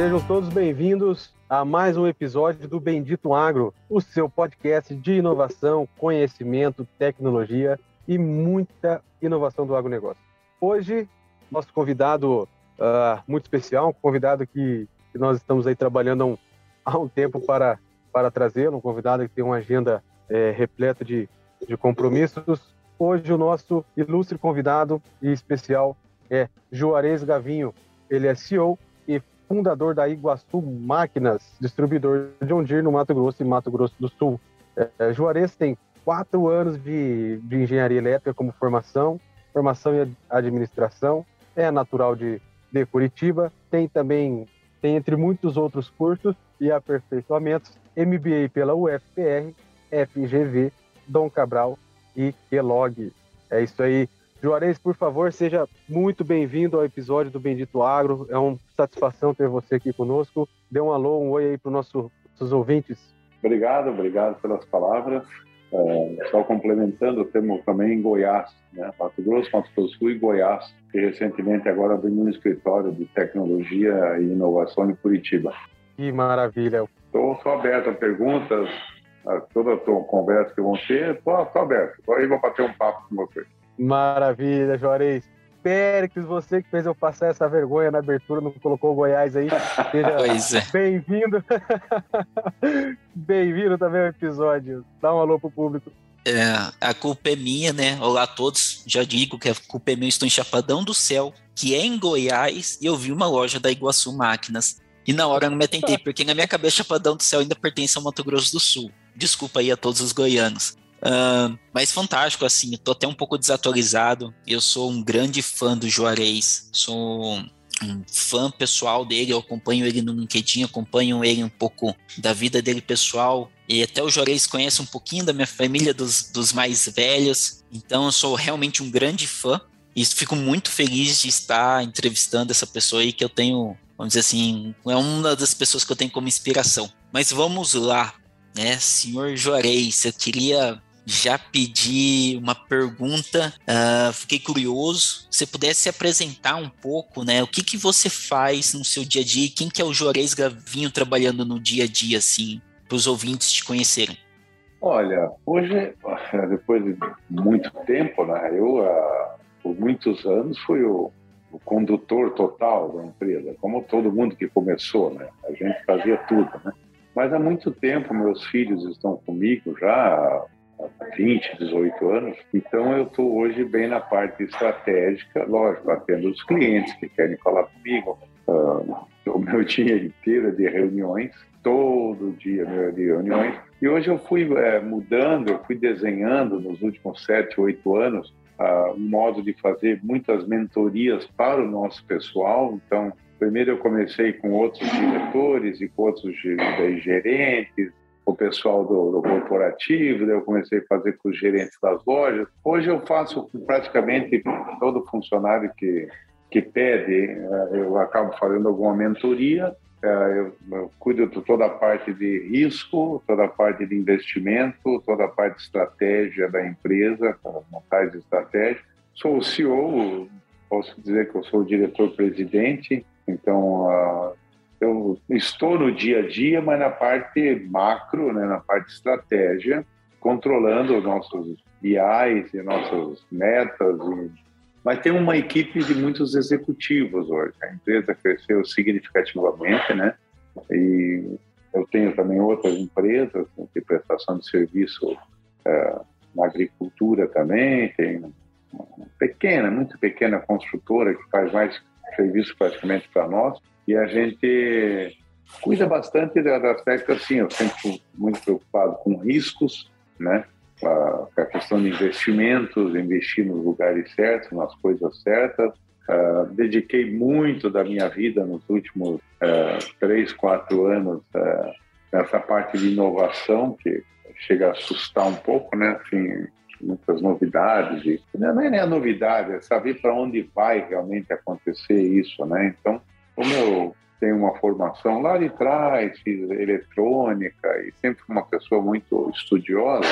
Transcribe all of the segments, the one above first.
Sejam todos bem-vindos a mais um episódio do Bendito Agro, o seu podcast de inovação, conhecimento, tecnologia e muita inovação do agronegócio. Hoje, nosso convidado uh, muito especial, um convidado que, que, nós estamos aí trabalhando há um, há um tempo para, para trazê-lo, um convidado que tem uma agenda é, repleta de, de compromissos. Hoje, o nosso ilustre convidado e especial é Juarez Gavinho. Ele é CEO fundador da Iguaçu Máquinas, distribuidor de Deere no Mato Grosso e Mato Grosso do Sul. É, Juarez tem quatro anos de, de engenharia elétrica como formação, formação em administração, é natural de, de Curitiba, tem também, tem entre muitos outros cursos e aperfeiçoamentos, MBA pela UFPR, FGV, Dom Cabral e Kellogg. É isso aí. Juarez, por favor, seja muito bem-vindo ao episódio do Bendito Agro. É uma satisfação ter você aqui conosco. Dê um alô, um oi aí para os nossos ouvintes. Obrigado, obrigado pelas palavras. É, só complementando, temos também em Goiás, né? Mato Grosso, Mato Grosso do Sul e Goiás, que recentemente agora abriu um escritório de tecnologia e inovação em Curitiba. Que maravilha! Estou aberto a perguntas, a toda a conversa que vão ter, estou aberto. Agora eu vou bater um papo com você. Maravilha, Juarez. Péricles, você que fez eu passar essa vergonha na abertura, não colocou o Goiás aí. Seja é. bem-vindo. bem-vindo também ao episódio. Dá um alô pro público. É, a culpa é minha, né? Olá a todos. Já digo que a culpa é minha. Estou em Chapadão do Céu, que é em Goiás, e eu vi uma loja da Iguaçu Máquinas. E na hora eu não me atentei, porque na minha cabeça Chapadão do Céu ainda pertence ao Mato Grosso do Sul. Desculpa aí a todos os goianos. Uh, mas fantástico, assim, tô até um pouco desatualizado. Eu sou um grande fã do Juarez, sou um fã pessoal dele, eu acompanho ele no LinkedIn, acompanho ele um pouco da vida dele pessoal. E até o Juarez conhece um pouquinho da minha família, dos, dos mais velhos. Então eu sou realmente um grande fã. E fico muito feliz de estar entrevistando essa pessoa aí que eu tenho, vamos dizer assim, é uma das pessoas que eu tenho como inspiração. Mas vamos lá, né? Senhor Juarez, eu queria já pedi uma pergunta, uh, fiquei curioso. Se você pudesse apresentar um pouco, né? O que, que você faz no seu dia a dia? Quem que é o Juarez Gavinho trabalhando no dia a dia, assim, para os ouvintes te conhecerem? Olha, hoje, depois de muito tempo, né? Eu, uh, por muitos anos, fui o, o condutor total da empresa, como todo mundo que começou, né? A gente fazia tudo, né? Mas há muito tempo meus filhos estão comigo já 20, 18 anos. Então eu estou hoje bem na parte estratégica, lógico, atendo os clientes que querem falar comigo. Uh, o meu dia inteiro é de reuniões, todo dia meu é de reuniões. E hoje eu fui é, mudando, eu fui desenhando nos últimos 7, 8 anos uh, um modo de fazer muitas mentorias para o nosso pessoal. Então, primeiro eu comecei com outros diretores e com outros gerentes, o pessoal do, do corporativo, daí eu comecei a fazer com os gerentes das lojas. Hoje eu faço praticamente todo funcionário que, que pede, eh, eu acabo fazendo alguma mentoria, eh, eu, eu cuido de toda a parte de risco, toda a parte de investimento, toda a parte de estratégia da empresa, montagem de estratégia. Sou o CEO, posso dizer que eu sou o diretor-presidente, então uh, eu estou no dia a dia, mas na parte macro, né, na parte estratégia, controlando os nossos BIs e nossas metas. Mas tem uma equipe de muitos executivos hoje. A empresa cresceu significativamente, né? E eu tenho também outras empresas de prestação de serviço é, na agricultura também. Tem uma pequena, muito pequena construtora que faz mais serviço praticamente para nós. E a gente cuida bastante do aspecto assim, eu sempre muito preocupado com riscos, né? A, a questão de investimentos, investir nos lugares certos, nas coisas certas. Uh, dediquei muito da minha vida nos últimos uh, três, quatro anos uh, nessa parte de inovação, que chega a assustar um pouco, né? Assim, muitas novidades. Não é novidade, é saber para onde vai realmente acontecer isso, né? Então, como eu tenho uma formação lá de trás, fiz eletrônica e sempre uma pessoa muito estudiosa,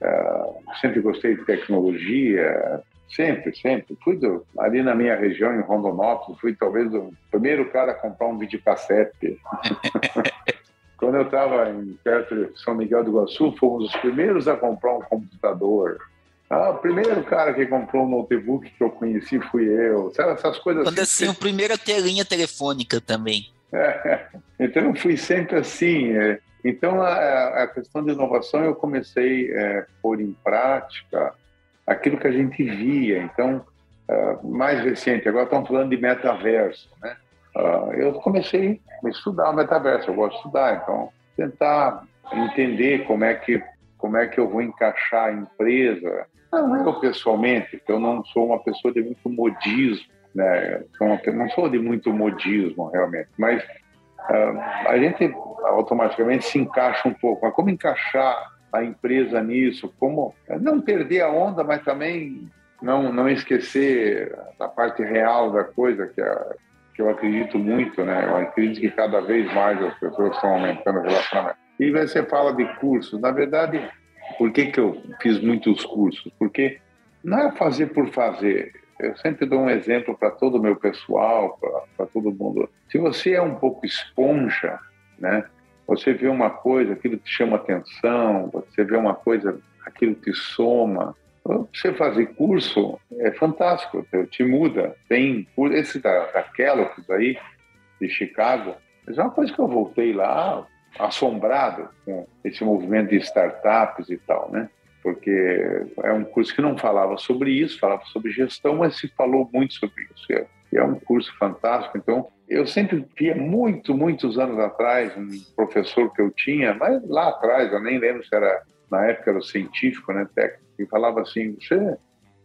uh, sempre gostei de tecnologia, sempre, sempre. Fui do, ali na minha região, em Rondonópolis, fui talvez o primeiro cara a comprar um videocassete. Quando eu estava perto de São Miguel do Iguaçu, fomos os primeiros a comprar um computador. Ah, o primeiro cara que comprou um notebook que eu conheci fui eu. Sabe, essas coisas Quando assim. assim, a primeira telinha telefônica também. É, então eu fui sempre assim. É. Então a, a, questão de inovação eu comecei a é, pôr em prática aquilo que a gente via. Então, uh, mais recente, agora estamos falando de metaverso, né? Uh, eu comecei a estudar o metaverso, eu gosto de estudar, então tentar entender como é que como é que eu vou encaixar a empresa. Não eu pessoalmente, porque eu não sou uma pessoa de muito modismo, né? Uma, não sou de muito modismo realmente, mas uh, a gente automaticamente se encaixa um pouco. Mas como encaixar a empresa nisso? Como não perder a onda, mas também não não esquecer da parte real da coisa que é que eu acredito muito, né? Eu acredito que cada vez mais as pessoas estão aumentando o relacionamento. E você fala de cursos. Na verdade, por que, que eu fiz muitos cursos? Porque não é fazer por fazer. Eu sempre dou um exemplo para todo o meu pessoal, para todo mundo. Se você é um pouco esponja, né? Você vê uma coisa, aquilo te chama atenção, você vê uma coisa, aquilo te soma, você fazer curso é fantástico, te muda. Tem esse da, da Kellogg's aí, de Chicago, mas é uma coisa que eu voltei lá assombrado com esse movimento de startups e tal, né? Porque é um curso que não falava sobre isso, falava sobre gestão, mas se falou muito sobre isso. É, é um curso fantástico. Então, eu sempre via muito, muitos anos atrás, um professor que eu tinha, mas lá atrás, eu nem lembro se era, na época era científico, né, técnico, e falava assim: você,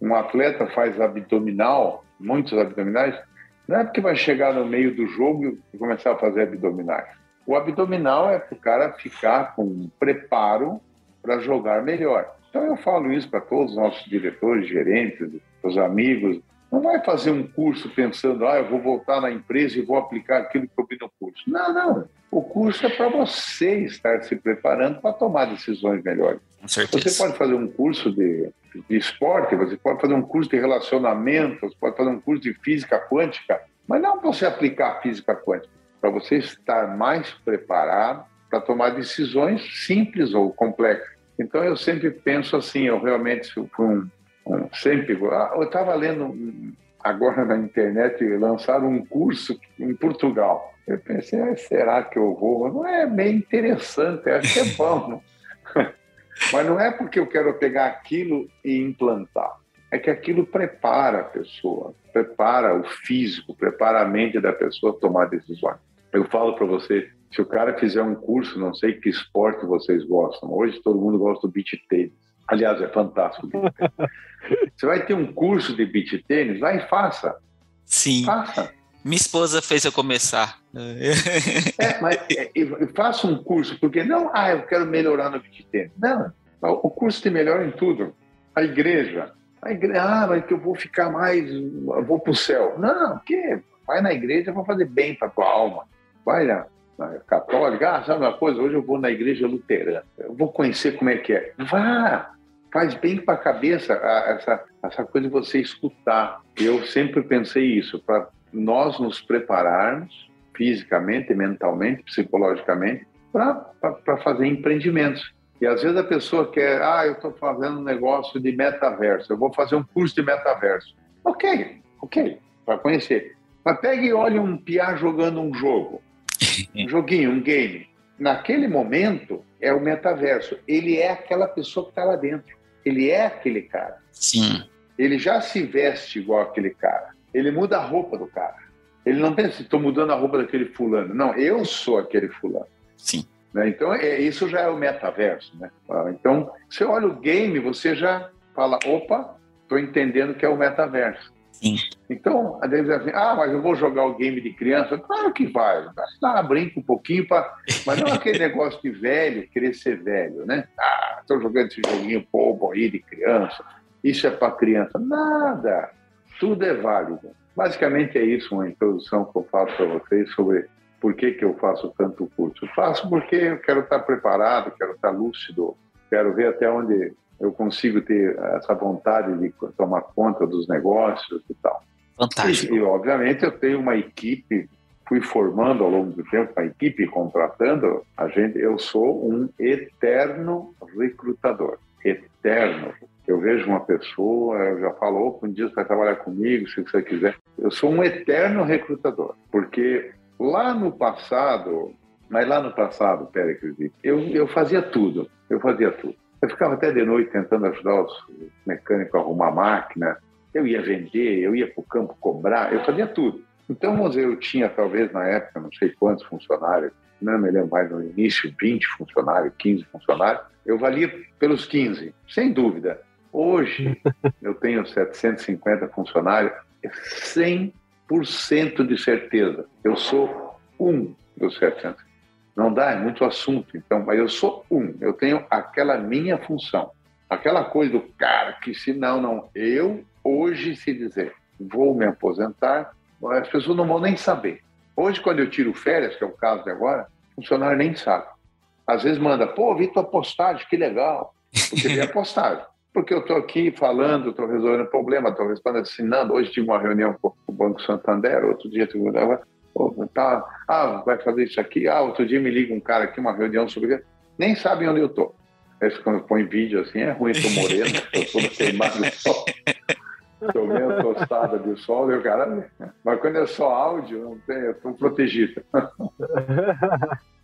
um atleta faz abdominal, muitos abdominais, não é porque vai chegar no meio do jogo e começar a fazer abdominais. O abdominal é para o cara ficar com um preparo para jogar melhor. Então eu falo isso para todos os nossos diretores, gerentes, os amigos. Não vai fazer um curso pensando, ah, eu vou voltar na empresa e vou aplicar aquilo que eu vi no curso. Não, não. O curso é para você estar se preparando para tomar decisões melhores. Você pode fazer um curso de, de esporte, você pode fazer um curso de relacionamento, você pode fazer um curso de física quântica, mas não para você aplicar a física quântica, para você estar mais preparado para tomar decisões simples ou complexas. Então eu sempre penso assim, eu realmente fui um sempre ah, eu estava lendo agora na internet lançaram um curso em Portugal. Eu pensei, ah, será que eu vou? Não é bem interessante, acho que é bom. Mas não é porque eu quero pegar aquilo e implantar. É que aquilo prepara a pessoa, prepara o físico, prepara a mente da pessoa a tomar decisões. Eu falo para você, se o cara fizer um curso, não sei que esporte vocês gostam. Hoje todo mundo gosta do beach tênis. Aliás, é fantástico. você vai ter um curso de beach tênis, vai e faça. Sim. Faça. Minha esposa fez eu começar. É, mas é, faça um curso, porque não, ah, eu quero melhorar no beach tênis. Não, o curso te melhora em tudo. A igreja, a igreja, ah, mas que eu vou ficar mais, eu vou para o céu. Não, que vai na igreja para fazer bem para tua alma. Vai na, católica, ah, sabe uma coisa? Hoje eu vou na igreja luterana. Eu vou conhecer como é que é. Vá, faz bem para a cabeça essa, essa coisa de você escutar. Eu sempre pensei isso, para nós nos prepararmos fisicamente, mentalmente, psicologicamente, para fazer empreendimentos. E às vezes a pessoa quer, ah, eu estou fazendo um negócio de metaverso, eu vou fazer um curso de metaverso. Ok, ok, para conhecer. Mas pegue e olhe um piá jogando um jogo, um joguinho, um game. Naquele momento é o metaverso. Ele é aquela pessoa que está lá dentro. Ele é aquele cara. Sim. Ele já se veste igual aquele cara. Ele muda a roupa do cara. Ele não pensa, estou mudando a roupa daquele fulano. Não, eu sou aquele fulano. Sim. Né? Então, é, isso já é o metaverso. Né? Ah, então, você olha o game, você já fala, opa, estou entendendo que é o metaverso. Sim. Então, às vezes assim, ah, mas eu vou jogar o game de criança. Claro que vai. Ah, brinca um pouquinho, pra... mas não é aquele negócio de velho, querer ser velho, né? Ah, estou jogando esse joguinho bobo aí de criança. Isso é para criança. Nada. Tudo é válido. Basicamente é isso, uma introdução que eu faço para vocês sobre por que, que eu faço tanto curso. Eu faço porque eu quero estar preparado, quero estar lúcido, quero ver até onde eu consigo ter essa vontade de tomar conta dos negócios e tal. Fantástico. E, e, obviamente, eu tenho uma equipe, fui formando ao longo do tempo uma equipe, contratando a gente. Eu sou um eterno recrutador. Eterno. Eu vejo uma pessoa, eu já falo, um dia você vai trabalhar comigo, se você quiser. Eu sou um eterno recrutador, porque lá no passado, mas lá no passado, Péricles, eu, eu fazia tudo, eu fazia tudo. Eu ficava até de noite tentando ajudar os mecânicos a arrumar máquina, eu ia vender, eu ia para o campo cobrar, eu fazia tudo. Então, vamos dizer, eu tinha talvez na época, não sei quantos funcionários, não me lembro mais no início, 20 funcionários, 15 funcionários, eu valia pelos 15, sem dúvida. Hoje, eu tenho 750 funcionários, 100% de certeza. Eu sou um dos 700. Não dá, é muito assunto, então, mas eu sou um, eu tenho aquela minha função. Aquela coisa do cara que se não, não, eu hoje se dizer vou me aposentar, as pessoas não vão nem saber. Hoje, quando eu tiro férias, que é o caso de agora, o funcionário nem sabe. Às vezes manda, pô, vi tua postagem, que legal. Porque vem a postagem. Porque eu estou aqui falando, estou resolvendo problema, estou respondendo, assinando. Hoje tive uma reunião com o Banco Santander, outro dia tive. Tá, ah, vai fazer isso aqui. Ah, outro dia me liga um cara aqui, uma reunião sobre. Nem sabem onde eu estou. Esse, quando põe vídeo assim, é ruim, estou moreno, estou todo queimado vendo tostada de sol, eu, cara, mas quando é só áudio, não tem, eu estou protegido.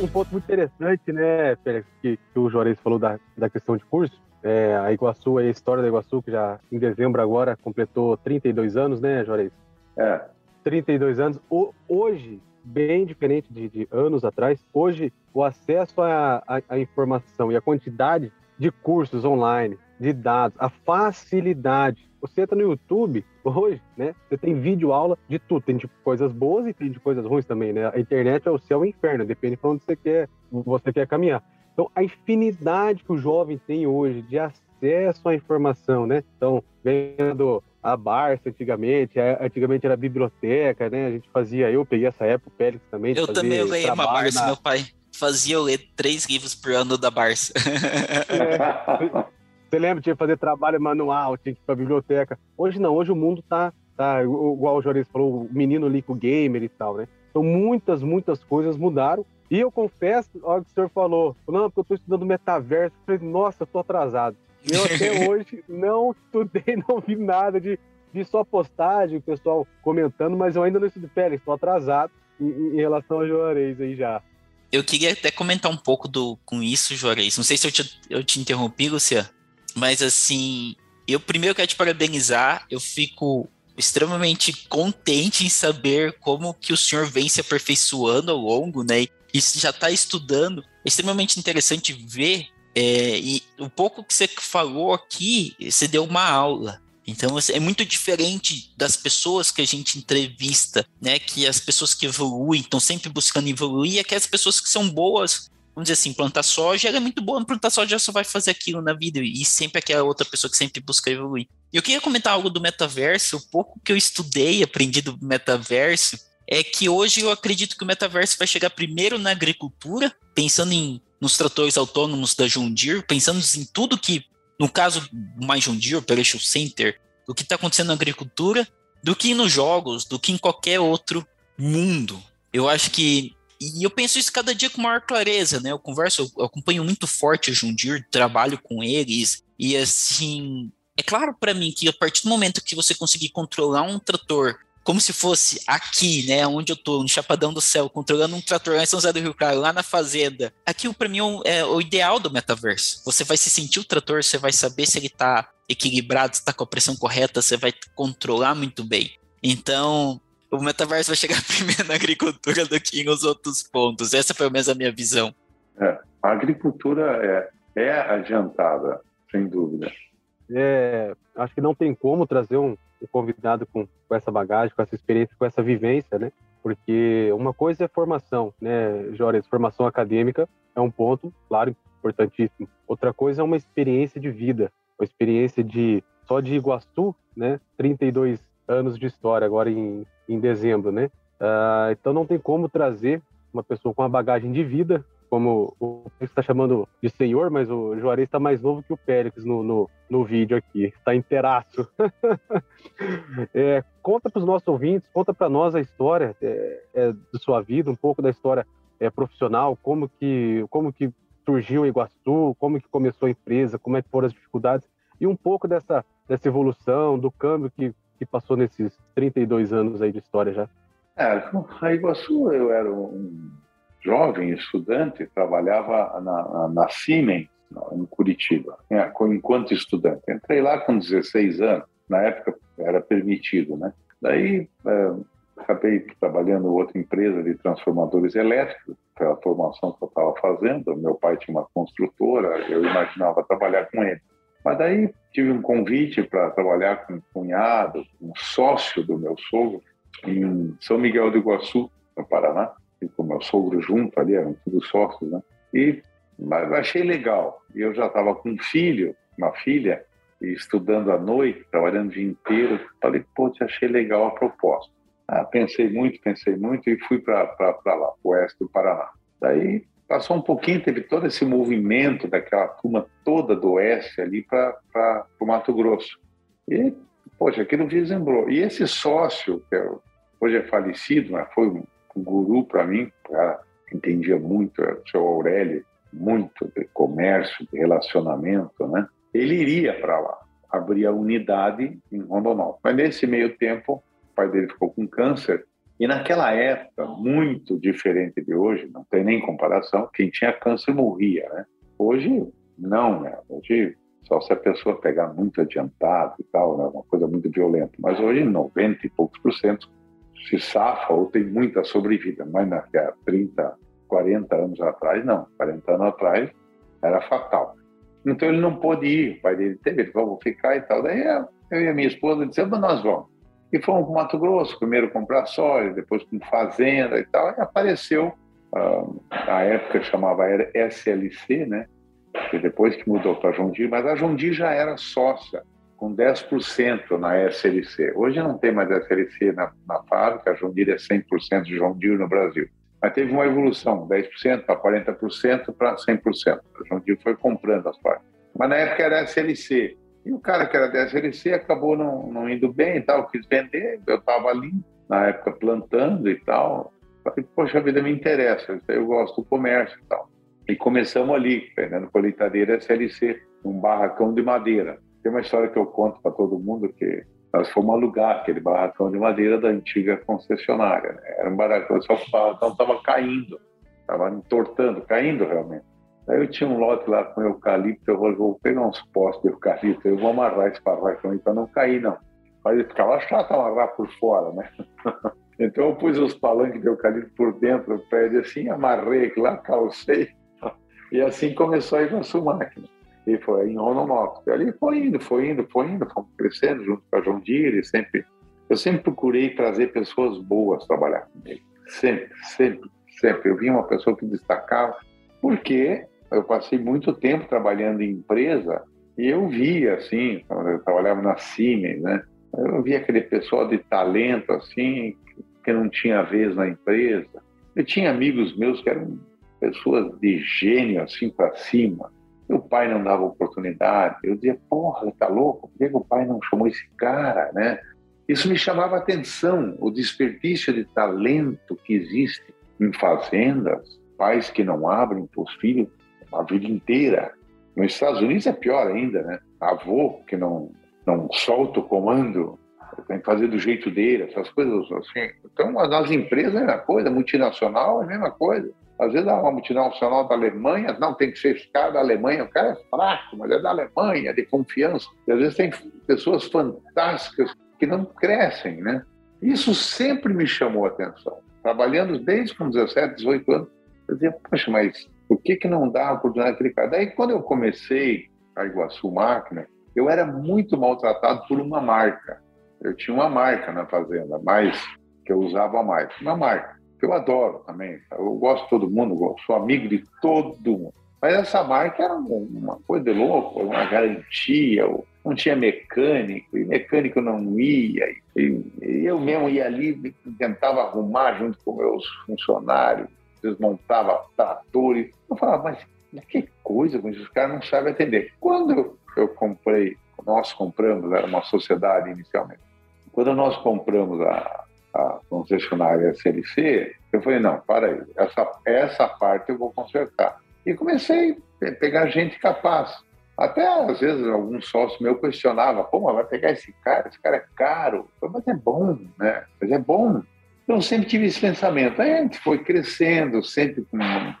um ponto muito interessante, né, Félix, que, que o Juarez falou da, da questão de curso. É, a Iguaçu, a história da Iguaçu, que já em dezembro agora completou 32 anos, né, Juarez? É. 32 anos. O, hoje, bem diferente de, de, anos atrás. Hoje, o acesso à, informação e a quantidade de cursos online, de dados, a facilidade. Você entra no YouTube hoje, né? Você tem vídeo aula de tudo. Tem de coisas boas e tem de coisas ruins também, né? A internet é o céu e o inferno, depende de onde você quer, você quer caminhar. Então, a infinidade que o jovem tem hoje de acesso à informação, né? Então, vendo a Barça antigamente, antigamente era biblioteca, né? A gente fazia, eu peguei essa época, o Pélix também. Eu também eu ganhei uma Barça, na... meu pai fazia eu ler três livros por ano da Barça. É, você lembra, tinha que fazer trabalho manual, tinha que ir pra biblioteca. Hoje não, hoje o mundo tá, tá igual o Juarez falou, o menino lico gamer e tal, né? Então muitas, muitas coisas mudaram. E eu confesso, olha o que o senhor falou, não, porque eu tô estudando metaverso, eu falei, nossa, eu tô atrasado. Eu até hoje não estudei, não vi nada de, de só postagem, o pessoal comentando, mas eu ainda não estudei. Pera, estou atrasado em, em, relação ao Juarez aí já. Eu queria até comentar um pouco do, com isso, Juarez. Não sei se eu te, eu te interrompi, Lucia, mas assim, eu primeiro quero te parabenizar. Eu fico extremamente contente em saber como que o senhor vem se aperfeiçoando ao longo, né? E já está estudando. É extremamente interessante ver é, e o pouco que você falou aqui, você deu uma aula. Então é muito diferente das pessoas que a gente entrevista, né? Que as pessoas que evoluem estão sempre buscando evoluir, e aquelas pessoas que são boas, vamos dizer assim, plantar soja, ela é muito boa, plantar soja só vai fazer aquilo na vida, e sempre aquela outra pessoa que sempre busca evoluir. Eu queria comentar algo do metaverso, o pouco que eu estudei, aprendi do metaverso, é que hoje eu acredito que o metaverso vai chegar primeiro na agricultura, pensando em nos tratores autônomos da Deere, pensando em tudo que, no caso mais Deere, Operation Center, do que está acontecendo na agricultura, do que nos jogos, do que em qualquer outro mundo. Eu acho que e eu penso isso cada dia com maior clareza, né? Eu converso, eu acompanho muito forte John Deere, trabalho com eles, e assim, é claro para mim que a partir do momento que você conseguir controlar um trator como se fosse aqui, né, onde eu tô, no Chapadão do Céu, controlando um trator lá em São José do Rio Claro, lá na fazenda. Aquilo para mim é, é o ideal do metaverso. Você vai se sentir o trator, você vai saber se ele tá equilibrado, se tá com a pressão correta, você vai controlar muito bem. Então, o metaverso vai chegar primeiro na agricultura do que nos outros pontos. Essa foi mesmo a minha visão. É, A agricultura é, é adiantada, sem dúvida. É, acho que não tem como trazer um, um convidado com, com, essa bagagem, com essa experiência, com essa vivência, né? Porque uma coisa é formação, né, Jóris? Formação acadêmica é um ponto, claro, importantíssimo. Outra coisa é uma experiência de vida, uma experiência de só de Iguaçu, né? 32 anos de história agora em, em dezembro, né? Uh, então não tem como trazer uma pessoa com uma bagagem de vida, como o Pérez está chamando de senhor, mas o Juarez está mais novo que o Pérez no, no, no vídeo aqui, está inteiraço. é, conta para os nossos ouvintes, conta para nós a história é, é, de sua vida, um pouco da história é, profissional, como que, como que surgiu o Iguaçu, como que começou a empresa, como é que foram as dificuldades, e um pouco dessa, dessa evolução, do câmbio que, que passou nesses 32 anos aí de história já. É, a Iguaçu eu era um jovem estudante, trabalhava na, na Siemens, em Curitiba, né, enquanto estudante. Entrei lá com 16 anos, na época era permitido, né? Daí é, acabei trabalhando em outra empresa de transformadores elétricos, pela formação que eu estava fazendo. Meu pai tinha uma construtora, eu imaginava trabalhar com ele. Mas daí tive um convite para trabalhar com um cunhado, um sócio do meu sogro, em São Miguel do Iguaçu, no Paraná, e com meu sogro junto ali, eram todos sócios, né? E achei legal. Eu já estava com um filho, uma filha, estudando à noite, trabalhando o dia inteiro. Falei, pô, achei legal a proposta. Ah, pensei muito, pensei muito e fui para lá, o oeste do Paraná. Daí passou um pouquinho, teve todo esse movimento daquela turma toda do oeste ali para o Mato Grosso. E, poxa, aquilo vislumbrou. E esse sócio, que é hoje é falecido, mas foi um, guru para mim, cara entendia muito, era o seu Aurélio, muito de comércio, de relacionamento, né? Ele iria para lá, abrir a unidade em Rondonópolis. Mas nesse meio tempo, o pai dele ficou com câncer e naquela época, muito diferente de hoje, não tem nem comparação, quem tinha câncer morria, né? Hoje, não, né? Hoje, só se a pessoa pegar muito adiantado e tal, né? Uma coisa muito violenta. Mas hoje, 90 e poucos por cento se safa ou tem muita sobrevida, mas naquela 30, 40 anos atrás, não. 40 anos atrás era fatal. Então ele não pôde ir, o pai dele teve, vou ficar e tal. Daí eu e a minha esposa dissemos, nós vamos. E fomos para o Mato Grosso, primeiro comprar soja, depois com fazenda e tal. E apareceu, uh, a época chamava SLC, né? Que depois que mudou para a mas a Jundir já era sócia com 10% na SLC. Hoje não tem mais SLC na, na fábrica, a Deere é 100% de Deere no Brasil. Mas teve uma evolução, 10% para 40% para 100%. A Deere foi comprando as partes. Mas na época era SLC. E o cara que era da SLC acabou não, não indo bem e tal, quis vender. Eu estava ali, na época, plantando e tal. Falei, poxa, vida me interessa, eu gosto do comércio e tal. E começamos ali, vendendo colheitadeira SLC, um barracão de madeira. Tem uma história que eu conto para todo mundo que nós fomos alugar aquele barracão de madeira da antiga concessionária. Né? Era um barracão, só que o barracão estava caindo, estava entortando, caindo realmente. Aí eu tinha um lote lá com eucalipto, eu vou pegar uns postos de eucalipto, eu vou amarrar esse barracão para não cair, não. Mas ficava chato amarrar por fora, né? então eu pus os palanques de eucalipto por dentro do prédio assim, amarrei lá, calcei, e assim começou a ir com a sua máquina. E foi em Rondonópolis. Ali foi indo, foi indo, foi indo, fomos crescendo junto com a João Dire, sempre eu sempre procurei trazer pessoas boas trabalhar comigo. Sempre, sempre, sempre. Eu vi uma pessoa que destacava, porque eu passei muito tempo trabalhando em empresa e eu via, assim, eu trabalhava na Siemens, né? Eu via aquele pessoal de talento, assim, que não tinha vez na empresa. Eu tinha amigos meus que eram pessoas de gênio, assim, para cima. Meu pai não dava oportunidade. Eu dizia, porra, tá louco? Por que o pai não chamou esse cara, né? Isso me chamava a atenção, o desperdício de talento que existe em fazendas, pais que não abrem para os filhos a vida inteira. Nos Estados Unidos é pior ainda, né? Avô que não, não solta o comando, tem que fazer do jeito dele, essas coisas assim. Então, nas empresas é a mesma coisa, multinacional é a mesma coisa. Às vezes, uma multinacional da Alemanha, não, tem que ser esse cara da Alemanha, o cara é fraco, mas é da Alemanha, de confiança. E às vezes tem pessoas fantásticas que não crescem, né? Isso sempre me chamou a atenção. Trabalhando desde com 17, 18 anos, eu dizia, poxa, mas Por que, que não dá a oportunidade daquele cara? Daí, quando eu comecei a Iguaçu Máquina, eu era muito maltratado por uma marca. Eu tinha uma marca na fazenda, mas que eu usava mais. Uma marca eu adoro também. Eu gosto de todo mundo, sou amigo de todo mundo. Mas essa marca era uma coisa de louco, uma garantia, não tinha mecânico, e mecânico não ia. E, eu mesmo ia ali, tentava arrumar junto com meus funcionários, desmontava tratores. Eu falava, mas que coisa, os caras não sabem atender. Quando eu comprei, nós compramos, era uma sociedade inicialmente, quando nós compramos a, a concessionária CLC, eu falei, não, para aí, essa, essa parte eu vou consertar. E comecei a pegar gente capaz. Até às vezes algum sócio meu questionava, pô, mas vai pegar esse cara, esse cara é caro. Falei, mas é bom, né? Mas é bom. Eu sempre tive esse pensamento. Aí a gente foi crescendo, sempre com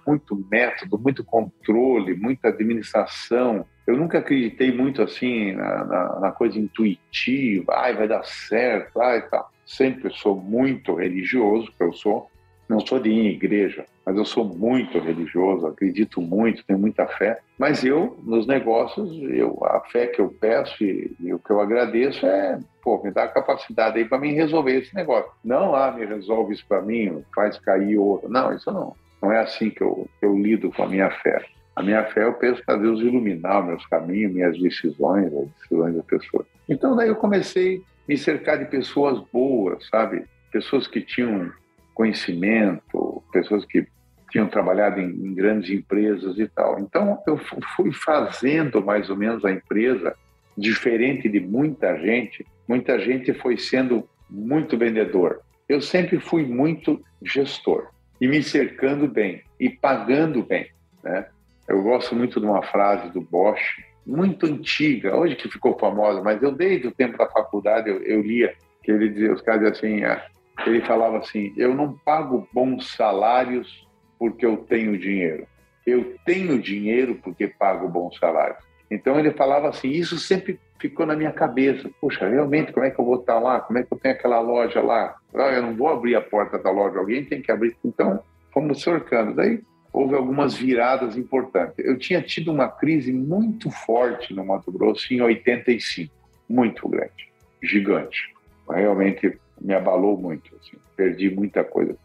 muito método, muito controle, muita administração. Eu nunca acreditei muito assim na, na, na coisa intuitiva, ai, vai dar certo, ai, tal. Sempre sou muito religioso, que eu sou. Não sou de ir em igreja, mas eu sou muito religioso, acredito muito, tenho muita fé. Mas eu, nos negócios, eu, a fé que eu peço e, e o que eu agradeço é, pô, me dá a capacidade aí para mim resolver esse negócio. Não, ah, me resolve isso para mim, faz cair outro. Não, isso não. Não é assim que eu, eu lido com a minha fé. A minha fé eu penso para Deus iluminar meus caminhos, minhas decisões, as decisões da pessoa. Então daí eu comecei me cercar de pessoas boas, sabe? Pessoas que tinham conhecimento, pessoas que tinham trabalhado em, em, grandes empresas e tal. Então, eu fui fazendo mais ou menos a empresa diferente de muita gente. Muita gente foi sendo muito vendedor. Eu sempre fui muito gestor e me cercando bem e pagando bem. Né? Eu gosto muito de uma frase do Bosch, muito antiga, hoje que ficou famosa, mas eu desde o tempo da faculdade eu, eu lia que ele dizia, os caras assim, ah, ele falava assim: Eu não pago bons salários porque eu tenho dinheiro. Eu tenho dinheiro porque pago bons salários. Então ele falava assim: Isso sempre ficou na minha cabeça. Poxa, realmente, como é que eu vou estar lá? Como é que eu tenho aquela loja lá? Ah, eu não vou abrir a porta da loja, alguém tem que abrir. Então, fomos cercando. Daí houve algumas viradas importantes. Eu tinha tido uma crise muito forte no Mato Grosso em 85, muito grande, gigante. Realmente me abalou muito. Assim. Perdi muita coisa.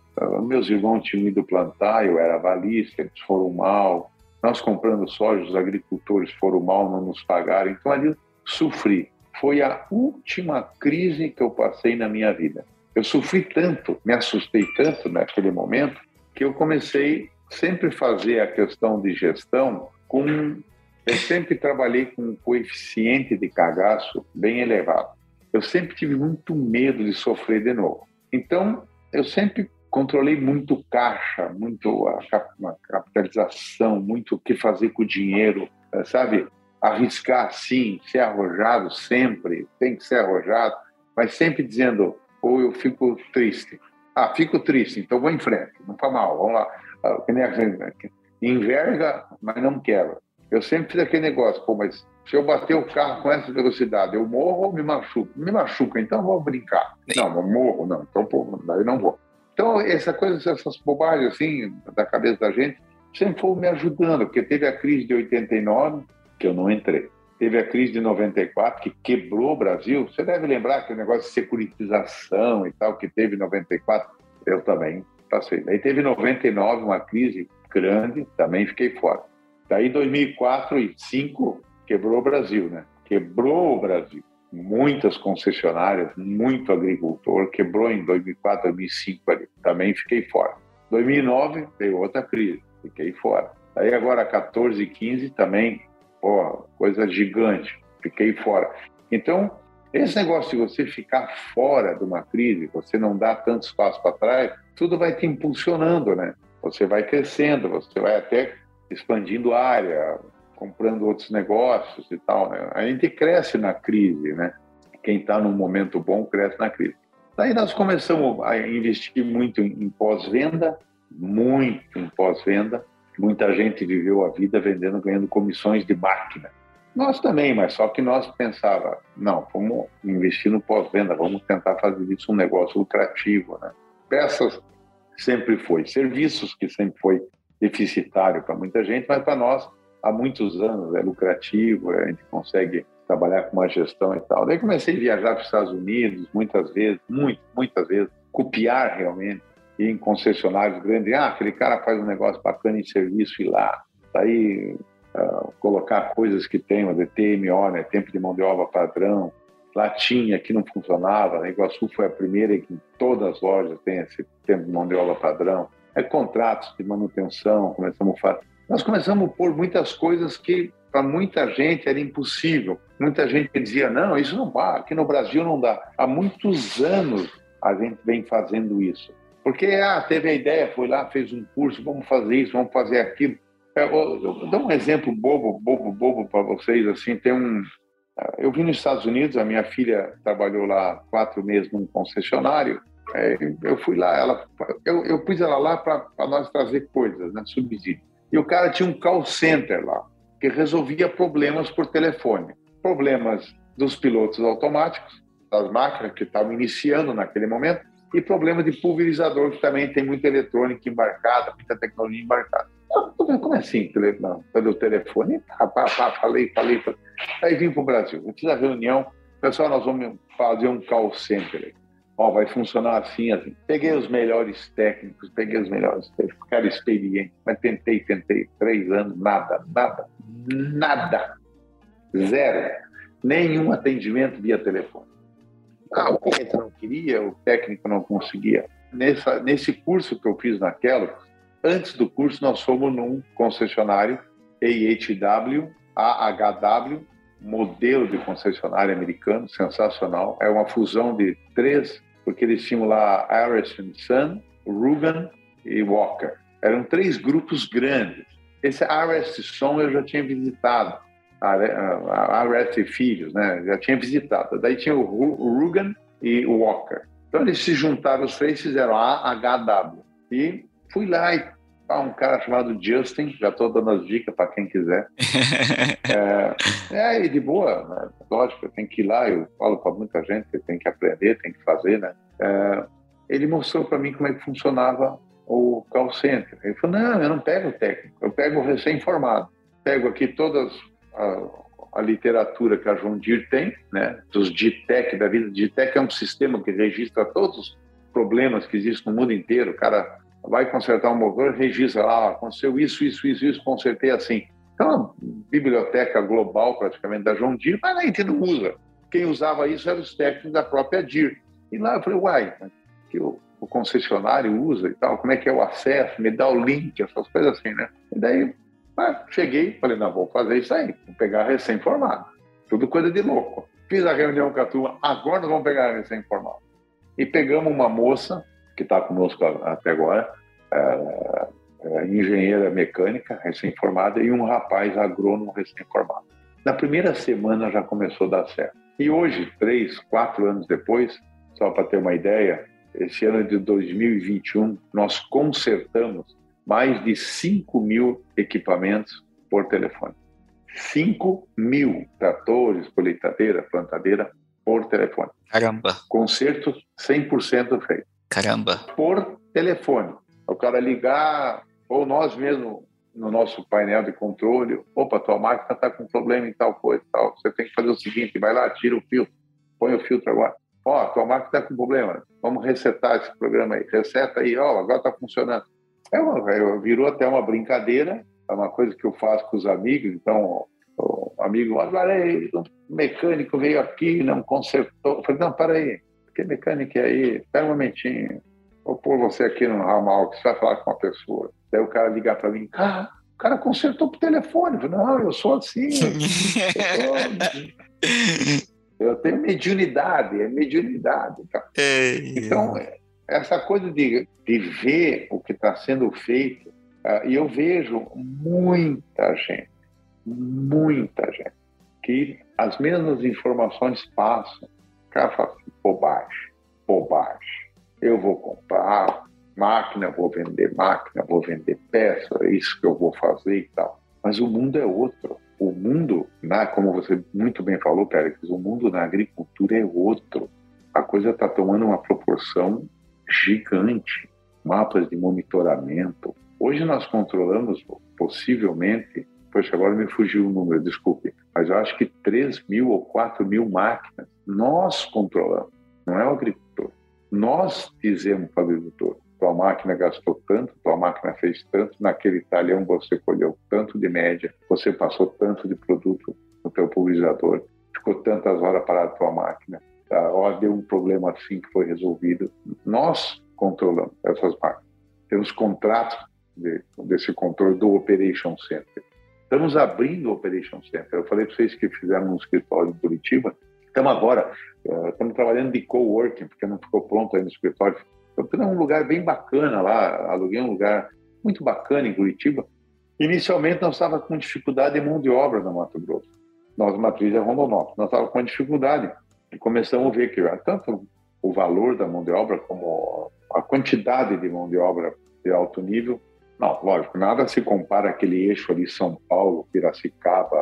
Meus irmãos tinham ido plantar, eu era avalista, eles foram mal. Nós comprando soja, os agricultores foram mal, não nos pagaram. Então ali sofri. Foi a última crise que eu passei na minha vida. Eu sofri tanto, me assustei tanto naquele momento, que eu comecei sempre fazer a questão de gestão com. Eu sempre trabalhei com um coeficiente de cagaço bem elevado eu sempre tive muito medo de sofrer de novo. Então, eu sempre controlei muito caixa, muito a capitalização, muito o que fazer com o dinheiro, sabe? Arriscar sim, ser arrojado sempre, tem que ser arrojado, mas sempre dizendo, ou eu fico triste. Ah, fico triste, então vou em frente, não faz mal, vamos lá. Ah, enverga, mas não quebra. Eu sempre fiz aquele negócio, pô, mas se eu bater o carro com essa velocidade, eu morro ou me machuco? Me machuca, então vou brincar. Não, eu morro, não, então pô, daí não vou. Então, essa coisa, essas bobagens assim, da cabeça da gente, sempre foi me ajudando, porque teve a crise de 89, que eu não entrei. Teve a crise de 94, que quebrou o Brasil. Você deve lembrar que o negócio de securitização e tal, que teve em 94, eu também passei. Aí teve 99, uma crise grande, também fiquei fora. Daí 2004 e 2005 quebrou o Brasil, né? Quebrou o Brasil. Muitas concessionárias, muito agricultor, quebrou em 2004, 2005 ali. Também fiquei fora. 2009 veio outra crise, fiquei fora. Aí agora 14 e 15 também, pô, coisa gigante, fiquei fora. Então, esse negócio de você ficar fora de uma crise, você não dá tanto espaço para trás, tudo vai te impulsionando, né? Você vai crescendo, você vai até expandindo área, comprando outros negócios e tal. Né? A gente cresce na crise, né? Quem está num momento bom cresce na crise. Daí nós começamos a investir muito em pós-venda, muito em pós-venda. Muita gente viveu a vida vendendo, ganhando comissões de máquina. Nós também, mas só que nós pensava, não, vamos investir no pós-venda, vamos tentar fazer isso um negócio lucrativo, né? Peças sempre foi, serviços que sempre foi deficitário para muita gente, mas para nós, há muitos anos, é lucrativo, a gente consegue trabalhar com uma gestão e tal. Daí comecei a viajar para os Estados Unidos muitas vezes, muito, muitas vezes, copiar realmente, em concessionários grandes, ah, aquele cara faz um negócio bacana em serviço e lá. Daí uh, colocar coisas que tem, o TMO, né, tempo de mão de obra padrão, lá tinha, que não funcionava, a Iguaçu foi a primeira que em todas as lojas tem esse tempo de mão de obra padrão. É contratos de manutenção, começamos a fazer. Nós começamos a pôr muitas coisas que para muita gente era impossível. Muita gente dizia: não, isso não dá, aqui no Brasil não dá. Há muitos anos a gente vem fazendo isso. Porque ah, teve a ideia, foi lá, fez um curso, vamos fazer isso, vamos fazer aquilo. Eu, eu, eu dou um exemplo bobo, bobo, bobo para vocês. Assim, tem um. Eu vim nos Estados Unidos, a minha filha trabalhou lá quatro meses num concessionário. É, eu fui lá, ela, eu, eu pus ela lá para nós trazer coisas, né, subsídio. E o cara tinha um call center lá que resolvia problemas por telefone. Problemas dos pilotos automáticos, das máquinas que estavam iniciando naquele momento, e problemas de pulverizador, que também tem muita eletrônica embarcada, muita tecnologia embarcada. Como é assim? Pelo telefone? Pá, pá, pá, falei, falei, falei. Aí vim para o Brasil. Eu fiz a reunião, pessoal, nós vamos fazer um call center. Ó, vai funcionar assim, assim. Peguei os melhores técnicos, peguei os melhores técnicos, cara experiente, mas tentei, tentei, três anos, nada, nada, nada. Zero. Nenhum atendimento via telefone. Ah, o cliente não queria, o técnico não conseguia. Nessa, nesse curso que eu fiz naquela, antes do curso nós fomos num concessionário AHW, AHW, modelo de concessionário americano, sensacional. É uma fusão de três, porque eles tinham lá Harrison Sun, Rugan e Walker. Eram três grupos grandes. Esse RS Som eu já tinha visitado, a RS Filhos, né? Já tinha visitado. Daí tinha o Rugan e o Walker. Então eles se juntaram os três, fizeram a. E fui lá e ah, um cara chamado Justin, já estou dando as dicas para quem quiser. é, é, e de boa, né? lógico, eu tenho que ir lá, eu falo para muita gente tem que aprender, tem que fazer, né? É, ele mostrou para mim como é que funcionava o call center. Ele falou, não, eu não pego o técnico, eu pego o recém-formado. Pego aqui todas a, a, literatura que a João Dir tem, né? Dos DITEC da vida. DITEC é um sistema que registra todos os problemas que existem no mundo inteiro. O cara vai consertar um motor, registra lá, ah, aconteceu isso, isso, isso, isso, consertei assim. Então, uma biblioteca global praticamente da João Dir, mas a gente não usa. Quem usava isso eram os técnicos da própria Dir. E lá eu falei, uai, que o, o concessionário usa e tal, como é que é o acesso, me dá o link, essas coisas assim, né? E daí, ah, cheguei, falei, não, vou fazer isso aí, vou pegar recém-formado. Tudo coisa de louco. Fiz a reunião com a turma, agora nós vamos pegar recém-formado. E pegamos uma moça, que está conosco até agora, é, engenheira mecânica recém-formada e um rapaz agrônomo recém-formado. Na primeira semana já começou a dar certo. E hoje, três, quatro anos depois, só para ter uma ideia, esse ano de 2021, nós consertamos mais de 5 mil equipamentos por telefone. 5 mil tratores, colheitadeira, plantadeira por telefone. Caramba! Conserto 100% feito. Caramba! Por telefone. O cara ligar, ou nós mesmo no nosso painel de controle, opa, tua máquina está com problema em tal coisa, tal. Você tem que fazer o seguinte, vai lá, tira o filtro, põe o filtro agora. Ó, tua máquina está com problema, vamos resetar esse programa aí. Reseta aí, ó, agora está funcionando. É uma, é, virou até uma brincadeira, é uma coisa que eu faço com os amigos, então o amigo, agora aí, o mecânico veio aqui, não consertou. Eu falei, não, para aí, que mecânico é aí? Espera um momentinho. Vou pôr você aqui no ramal, que você vai falar com uma pessoa. Daí o cara ligar para mim, ah, o cara consertou por telefone. Eu falei, não, eu sou assim. Eu, sou... eu tenho mediunidade, é mediunidade. Tá? Então, essa coisa de, de ver o que está sendo feito, uh, e eu vejo muita gente, muita gente, que as mesmas informações passam. Cara fala assim, bobagem, bobagem. Eu vou comprar máquina, vou vender máquina, vou vender peça, é isso que eu vou fazer e tal. Mas o mundo é outro. O mundo, na, como você muito bem falou, Pérez, o mundo na agricultura é outro. A coisa está tomando uma proporção gigante. Mapas de monitoramento, Hoje nós controlamos, possivelmente, poxa, agora me fugiu o número, desculpe, mas eu acho que 3 mil ou 4 mil máquinas nós controlamos, não é o agricultor. Nós dizemos para o agricultor, tua máquina gastou tanto, tua máquina fez tanto, naquele talhão você colheu tanto de média, você passou tanto de produto no teu pulverizador, ficou tantas horas parado tua máquina, tá? ó, deu um problema assim que foi resolvido. Nós controlamos essas máquinas. Temos contratos de, desse controle do Operation Center. Estamos abrindo o Operation Center. Eu falei para vocês que fizemos um escritório em Curitiba. Estamos agora, uh, estamos trabalhando de coworking, porque não ficou pronto ainda o escritório. Estamos tendo um lugar bem bacana lá, aluguei um lugar muito bacana em Curitiba. Inicialmente nós estávamos com dificuldade de mão de obra no Mato Grosso. Nossa matriz é Rondonópolis. Nós estávamos com dificuldade e começamos a ver que tanto o valor da mão de obra como a quantidade de mão de obra de alto nível não, lógico, nada se compara àquele eixo ali São Paulo, Piracicaba,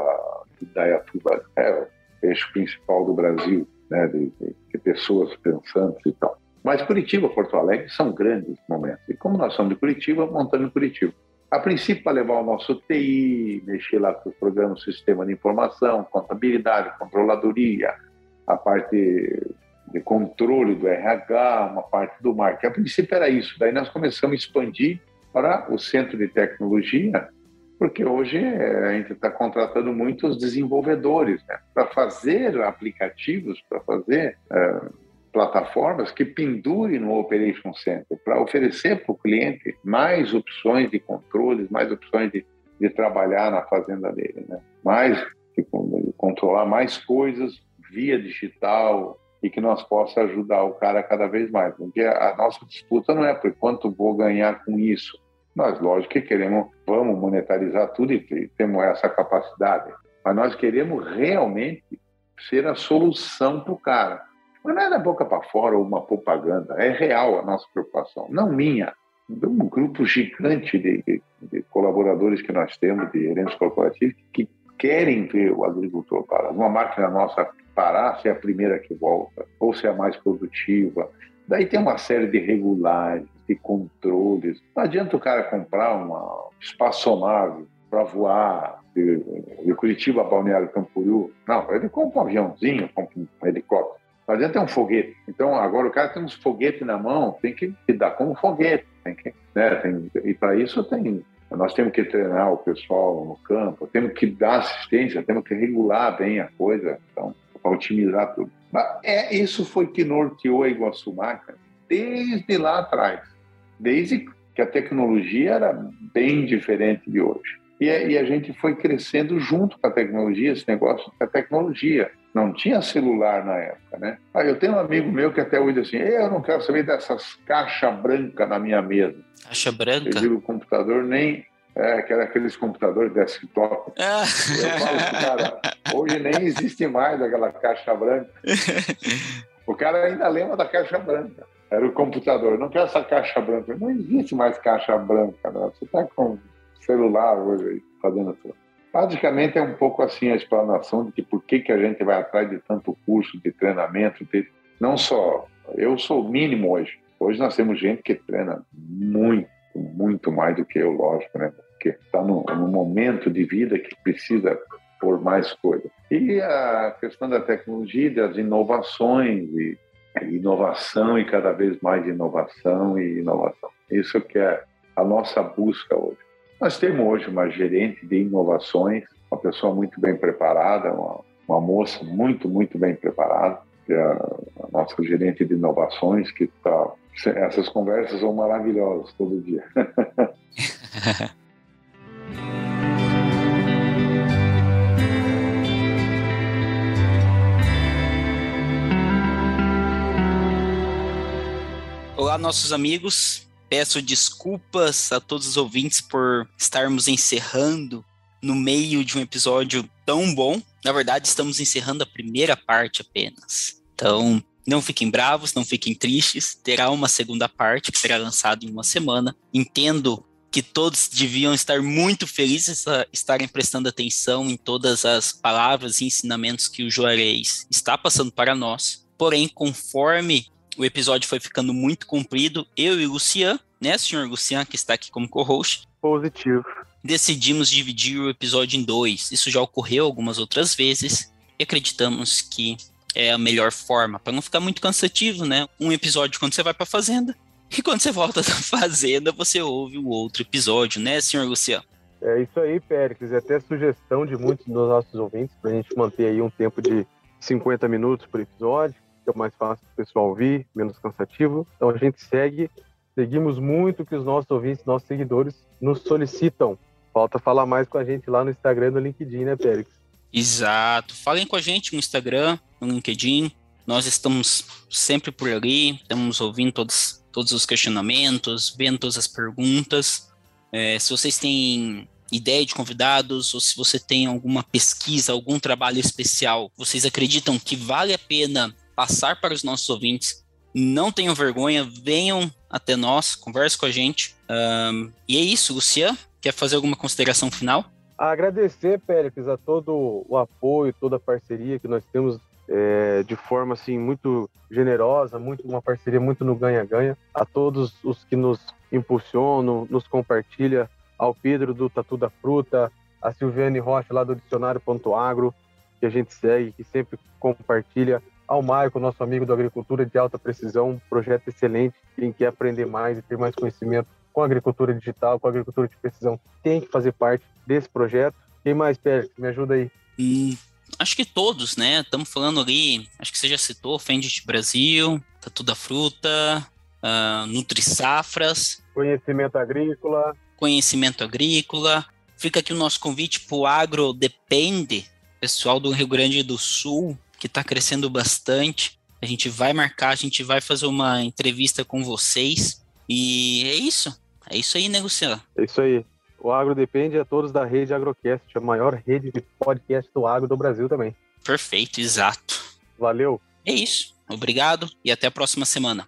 Idaiatuba, é eixo principal do Brasil, né, de, de, pessoas pensantes e tal. Mas Curitiba, Porto Alegre são grandes momentos. E como nós somos de Curitiba, montando em Curitiba. A princípio, para levar o nosso TI, mexer lá com os programas, sistema de informação, contabilidade, controladoria, a parte de controle do RH, uma parte do marketing. A princípio era isso. Daí nós começamos a expandir para o centro de tecnologia, porque hoje eh, a gente está contratando muitos desenvolvedores né, para fazer aplicativos, para fazer uh, plataformas que pendurem no Operation Center, para oferecer para o cliente mais opções de controles, mais opções de, de trabalhar na fazenda dele, né? mais de controlar mais coisas via digital, e que nós possa ajudar o cara cada vez mais. Porque a nossa disputa não é por quanto vou ganhar com isso. Nós, lógico que queremos, vamos monetarizar tudo e temos essa capacidade, mas nós queremos realmente ser a solução para o cara. Mas não é da boca para fora ou uma propaganda, é real a nossa preocupação, não minha. De um grupo gigante de, de, de colaboradores que nós temos, de gerentes corporativos, que querem ver o agricultor parar. Uma máquina nossa parar, ser a primeira que volta, ou ser a mais produtiva. Daí tem uma série de regulagens, controles. Não adianta o cara comprar uma espaçonave para voar de, de, Curitiba a Balneário Camboriú. Não, ele compra um aviãozinho, compra um helicóptero. Não adianta ter um foguete. Então, agora o cara tem uns foguetes na mão, tem que dar como foguete. Tem que, né, tem, e para isso tem nós temos que treinar o pessoal no campo, temos que dar assistência, temos que regular bem a coisa, então, para otimizar tudo. Mas é, isso foi que norteou a Iguaçu desde lá atrás desde que a tecnologia era bem diferente de hoje. E a, e a gente foi crescendo junto com a tecnologia, esse negócio da tecnologia. Não tinha celular na época, né? Ah, eu tenho um amigo meu que até hoje diz assim, eu não quero saber dessas caixas brancas na minha mesa. Caixa branca? Eu digo, o computador nem... É, que era aqueles computadores desktop. Ah. Eu falo, cara, hoje nem existe mais aquela caixa branca. O cara ainda lembra da caixa branca era o computador. Não quer essa caixa branca. Não existe mais caixa branca. Né? Você está com celular hoje aí, fazendo tudo. Basicamente é um pouco assim a explanação de que por que, que a gente vai atrás de tanto curso de treinamento. De... Não só, eu sou o mínimo hoje. Hoje nós temos gente que treina muito, muito mais do que eu, lógico, né? Porque está num momento de vida que precisa por mais coisa. E a questão da tecnologia, das inovações e inovação e cada vez mais inovação e inovação. Isso que é a nossa busca hoje. Nós temos hoje uma gerente de inovações, uma pessoa muito bem preparada, uma, uma moça muito, muito bem preparada, que é a, a nossa gerente de inovações, que está... Essas conversas são maravilhosas todo dia. nossos amigos. Peço desculpas a todos os ouvintes por estarmos encerrando no meio de um episódio tão bom. Na verdade, estamos encerrando a primeira parte apenas. Então, não fiquem bravos, não fiquem tristes. Terá uma segunda parte que será lançada em uma semana. Entendo que todos deviam estar muito felizes a estarem prestando atenção em todas as palavras e ensinamentos que o Juarez está passando para nós. Porém, conforme o episódio foi ficando muito comprido. Eu e o Lucian, né, senhor Lucian, que está aqui como co-host, Positivo. Decidimos dividir o episódio em dois. Isso já ocorreu algumas outras vezes e acreditamos que é a melhor forma, para não ficar muito cansativo, né? Um episódio quando você vai para fazenda e quando você volta da fazenda, você ouve o outro episódio, né, senhor Luciano? É isso aí, Péricles. É até sugestão de muitos dos nossos ouvintes para a gente manter aí um tempo de 50 minutos por episódio, é mais fácil para o pessoal ouvir, menos cansativo. Então a gente segue, seguimos muito que os nossos ouvintes, nossos seguidores nos solicitam. Falta falar mais com a gente lá no Instagram e no LinkedIn, né, Péricles? Exato. Falem com a gente no Instagram, no LinkedIn. Nós estamos sempre por ali, estamos ouvindo todos, todos os questionamentos, vendo todas as perguntas. É, se vocês têm ideia de convidados, ou se você tem alguma pesquisa, algum trabalho especial, vocês acreditam que vale a pena passar para os nossos ouvintes, não tenham vergonha, venham até nós, converse com a gente. Um, e é isso, Lucian, quer fazer alguma consideração final? Agradecer, Péricles, a todo o apoio, toda a parceria que nós temos é, de forma assim muito generosa, muito uma parceria muito no ganha-ganha. A todos os que nos impulsionam, nos compartilha, ao Pedro do Tatu da Fruta, a Silviane Rocha lá do Dicionário.agro, que a gente segue, que sempre compartilha, ao Maico, nosso amigo da Agricultura de Alta Precisão, um projeto excelente, quem quer aprender mais e ter mais conhecimento com a agricultura digital, com a agricultura de precisão, tem que fazer parte desse projeto. Quem mais, Pérez? Me ajuda aí. Hum, acho que todos, né? Estamos falando ali, acho que você já citou, Fendit Brasil, Tatu da Fruta, uh, Nutri Safras. Conhecimento agrícola. Conhecimento agrícola. Fica aqui o nosso convite para o Agro Depende, pessoal do Rio Grande do Sul, que está crescendo bastante. A gente vai marcar, a gente vai fazer uma entrevista com vocês. E é isso. É isso aí, Luciano? É isso aí. O Agro Depende a todos da rede Agrocast, a maior rede de podcast do agro do Brasil também. Perfeito, exato. Valeu. É isso. Obrigado e até a próxima semana.